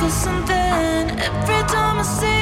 for something. Every time I see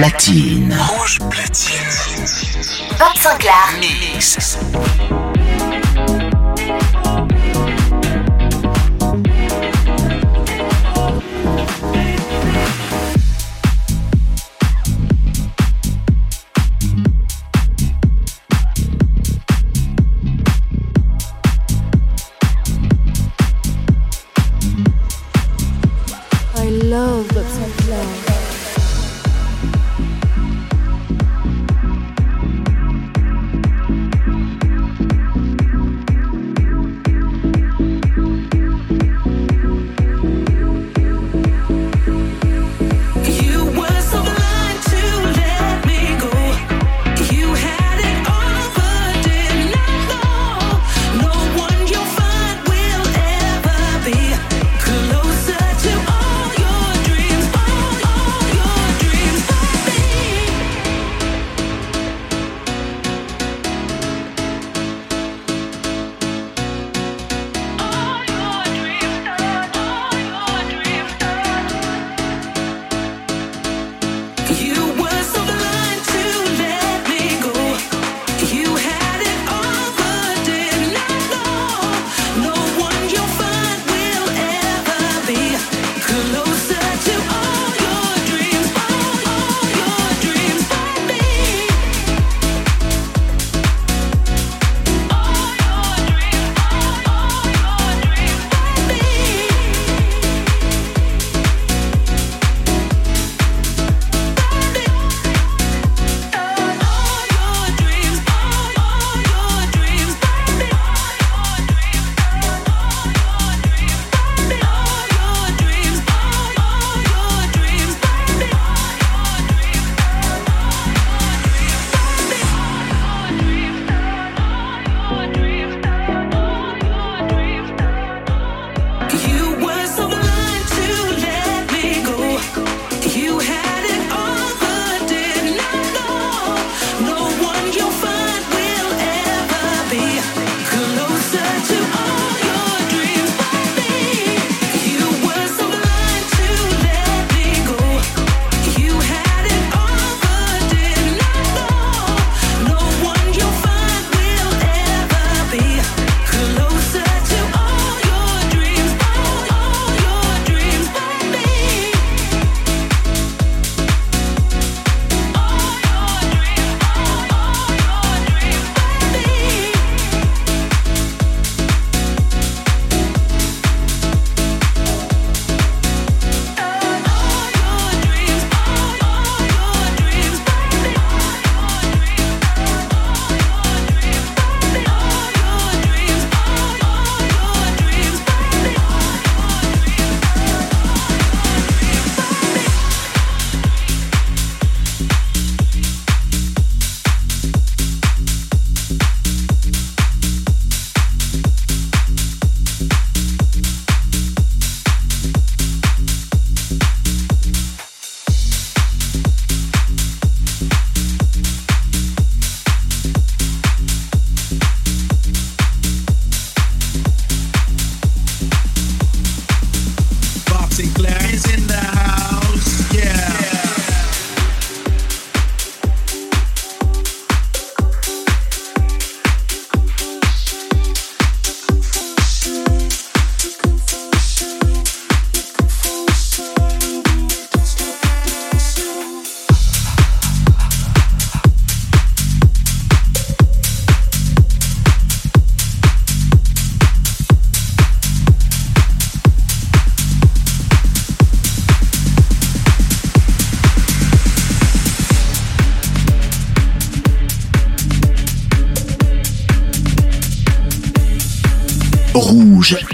platine. Rouge platine. 25 Mix.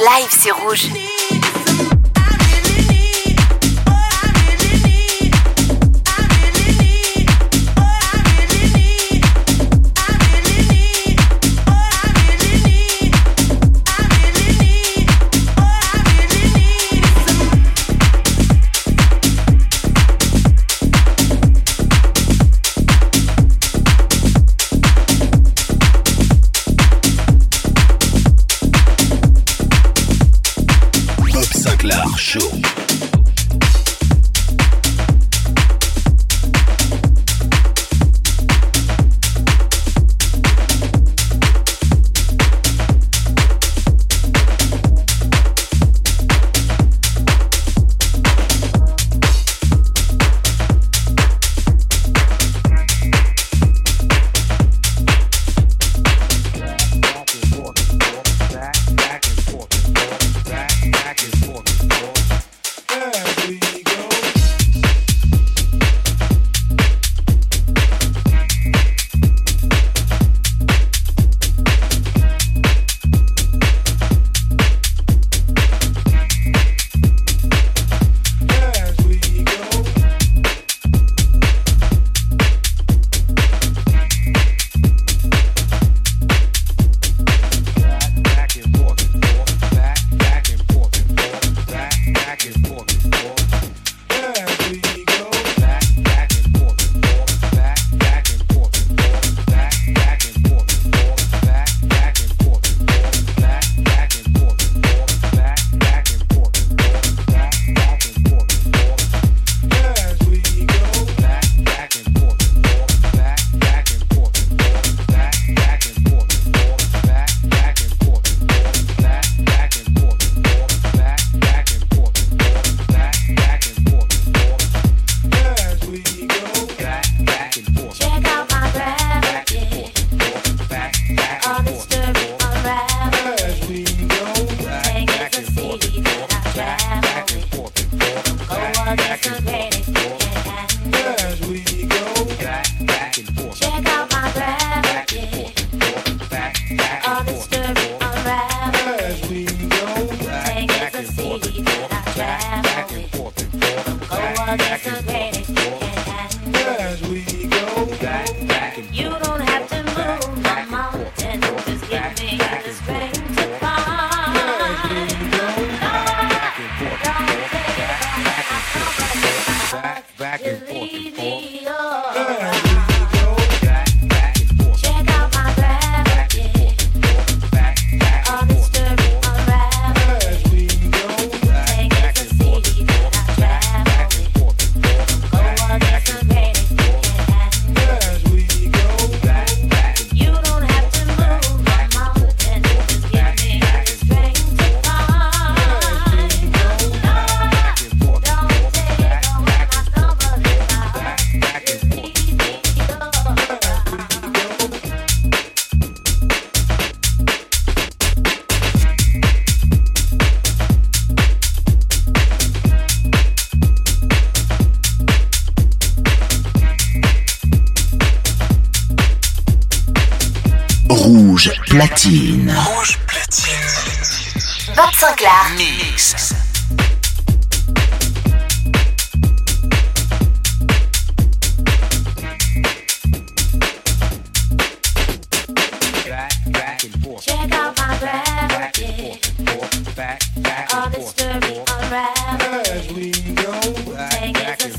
live, c'est rouge.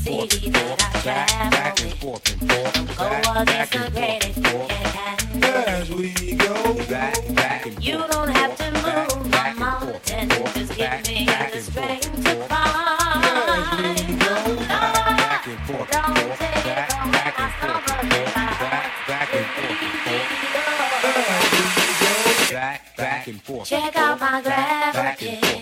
back and forth and forth, go against the grain and as we go back, back and forth. You don't have to move my mountain, just give me strength to. As we go back back and forth. Check out my gravity.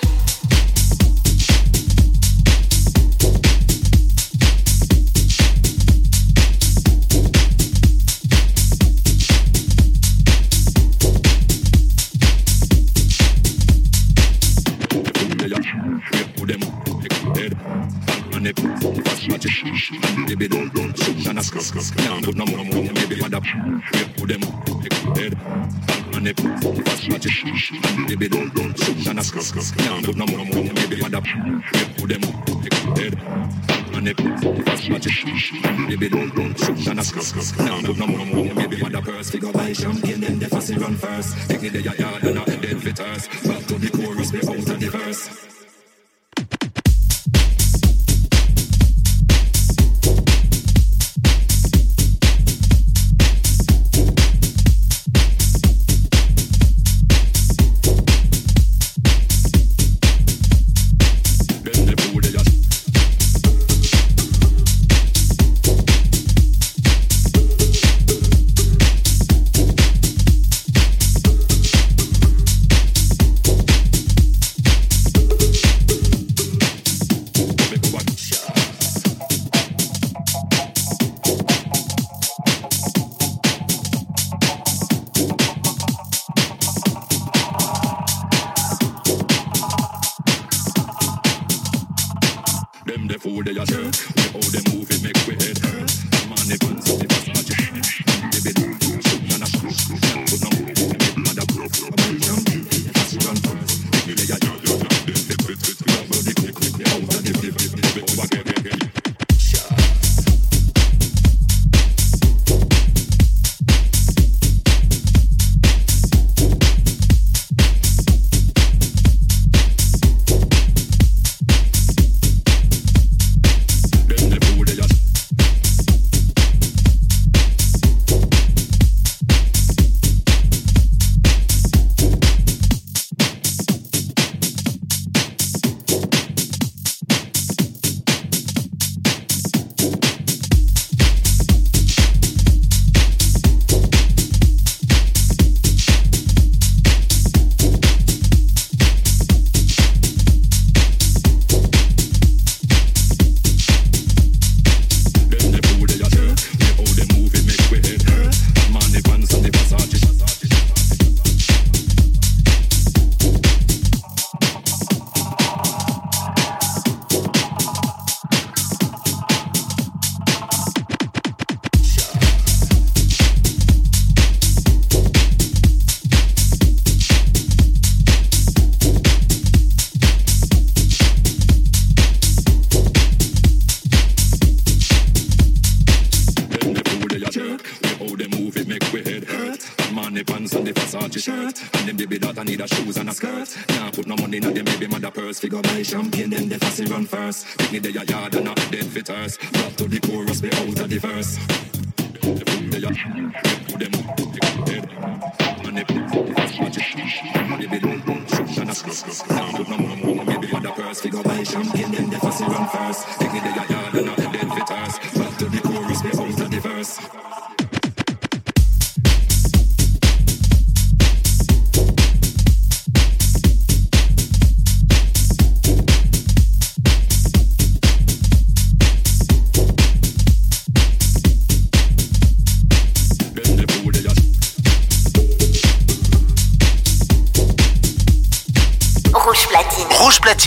Can't put no more on me, baby, the purse. Figure why champion, then the fussy run first. Take me to your yard and I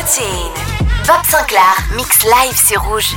Rouge Platine. Bob Sinclair, mix live sur Rouge.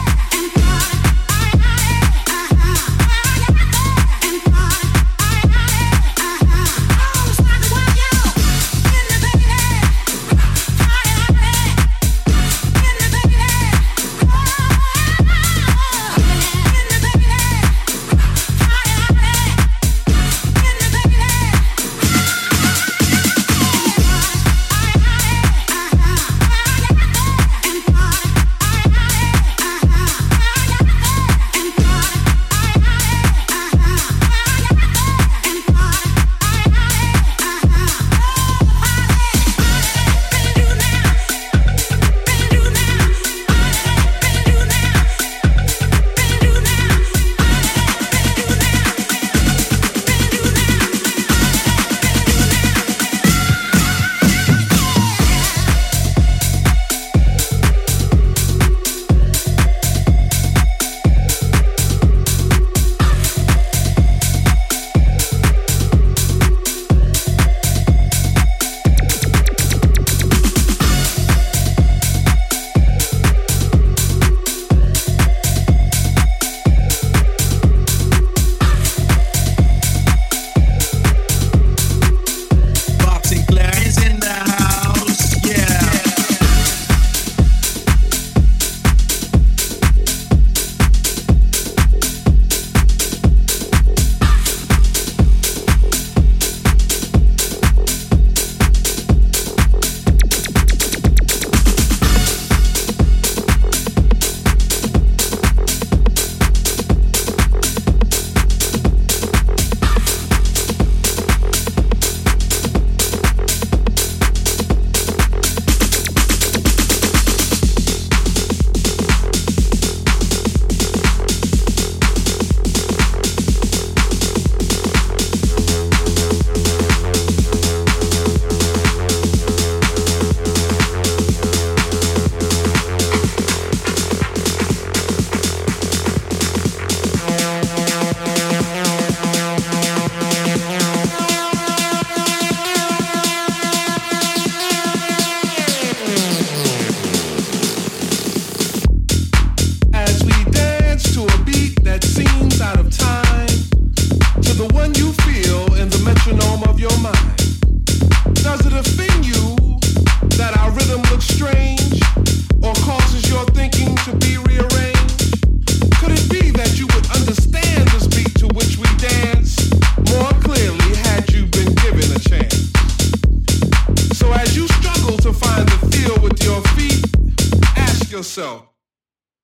So,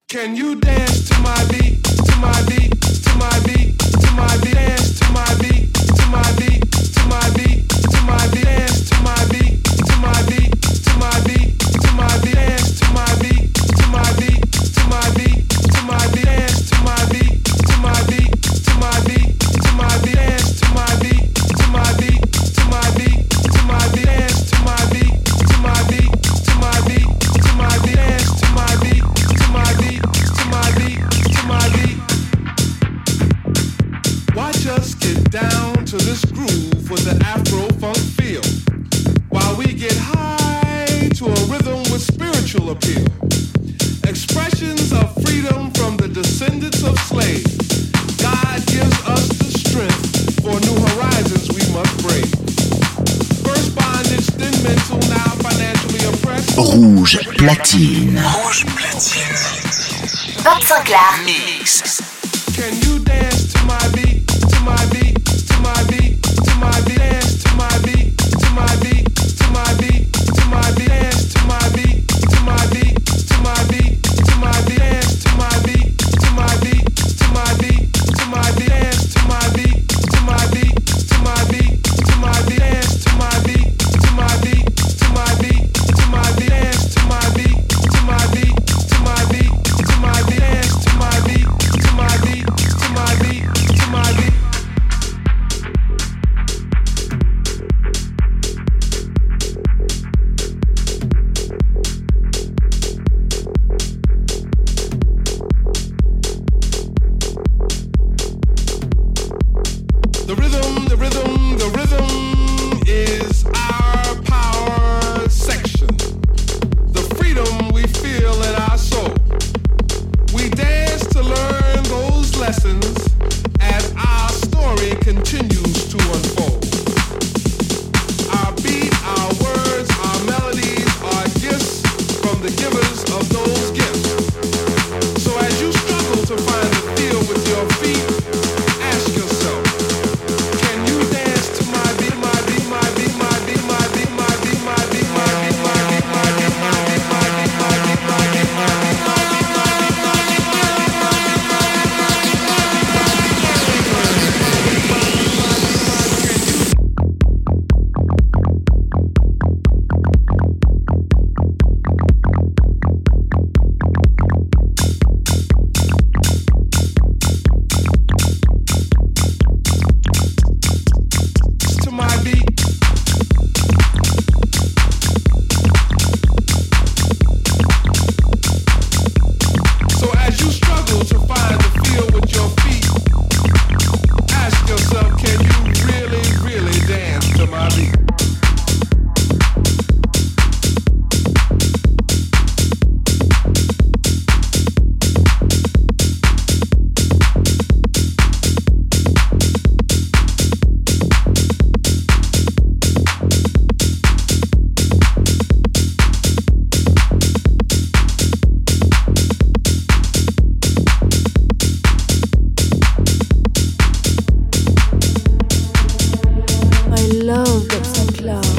Can you dance to my beat? To my beat? To my beat? To my beat? Dance to my beat? To my beat? To my beat? To my beat? Dance to my beat? To my beat? down to this groove for the Afro funk feel, while we get high to a rhythm with spiritual appeal. Expressions of freedom from the descendants of slaves. God gives us the strength for new horizons we must break. First bondage, then mental, now financially oppressed. Rouge platine. Rouge platine. Vincent Mix might be. love looks like love.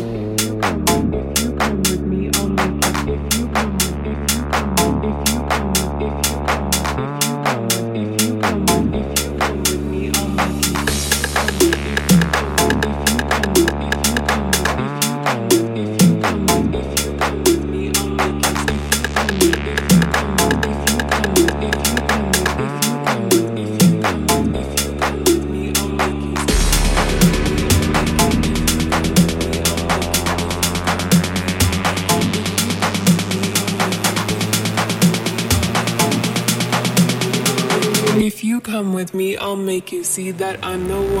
see that I know. no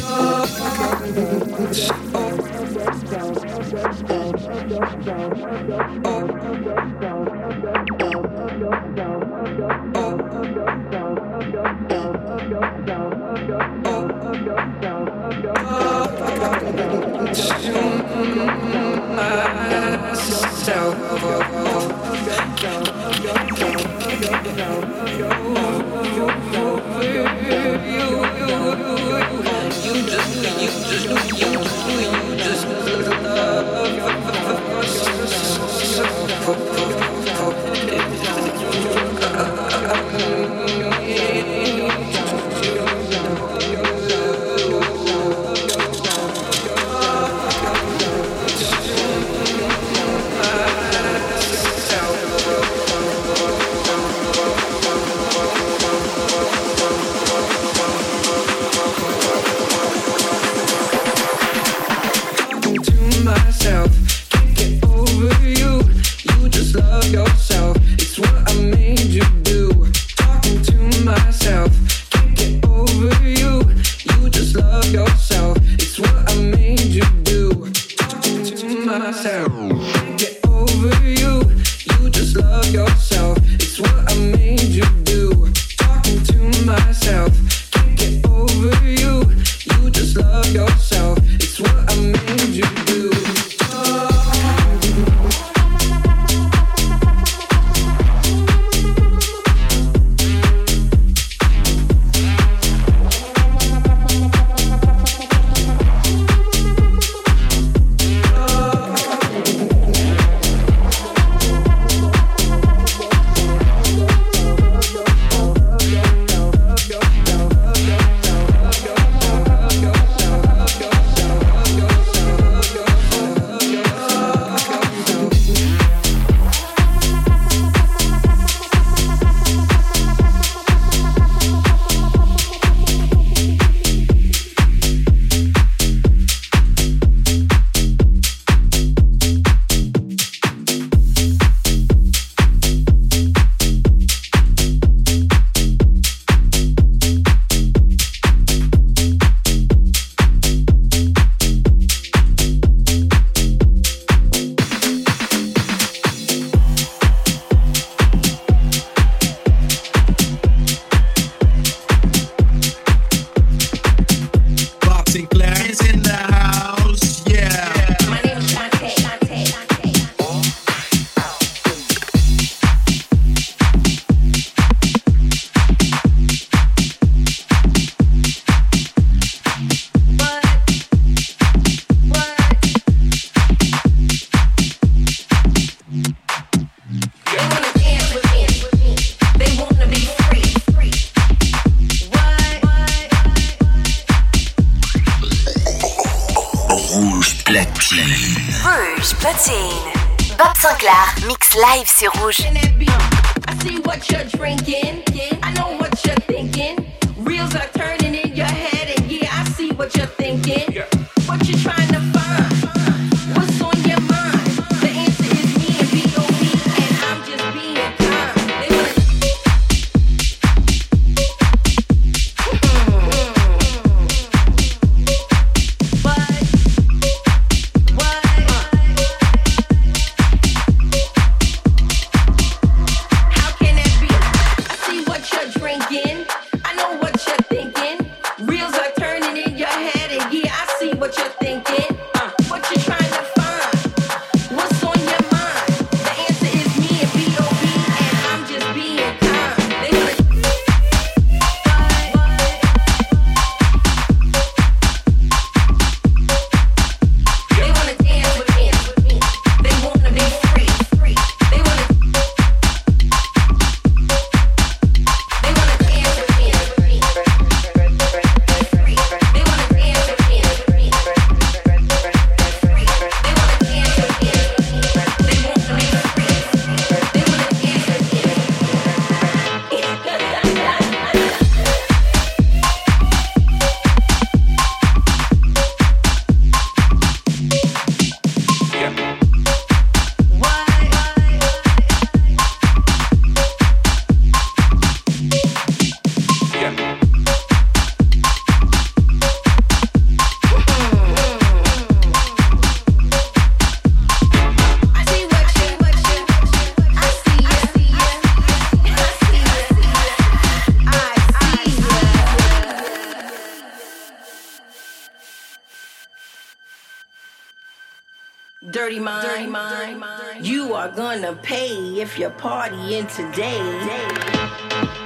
gonna pay if you're partying today.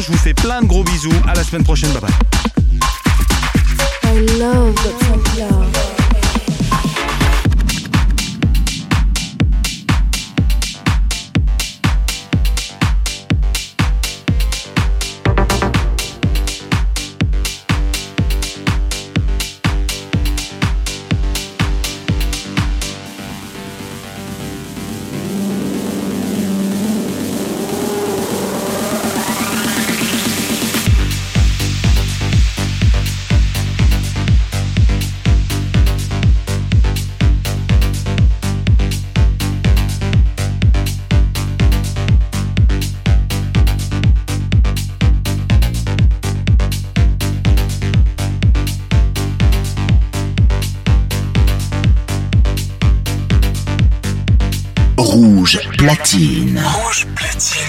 Je vous fais plein de gros bisous. À la semaine prochaine. Bye bye. platine. Rouge platine.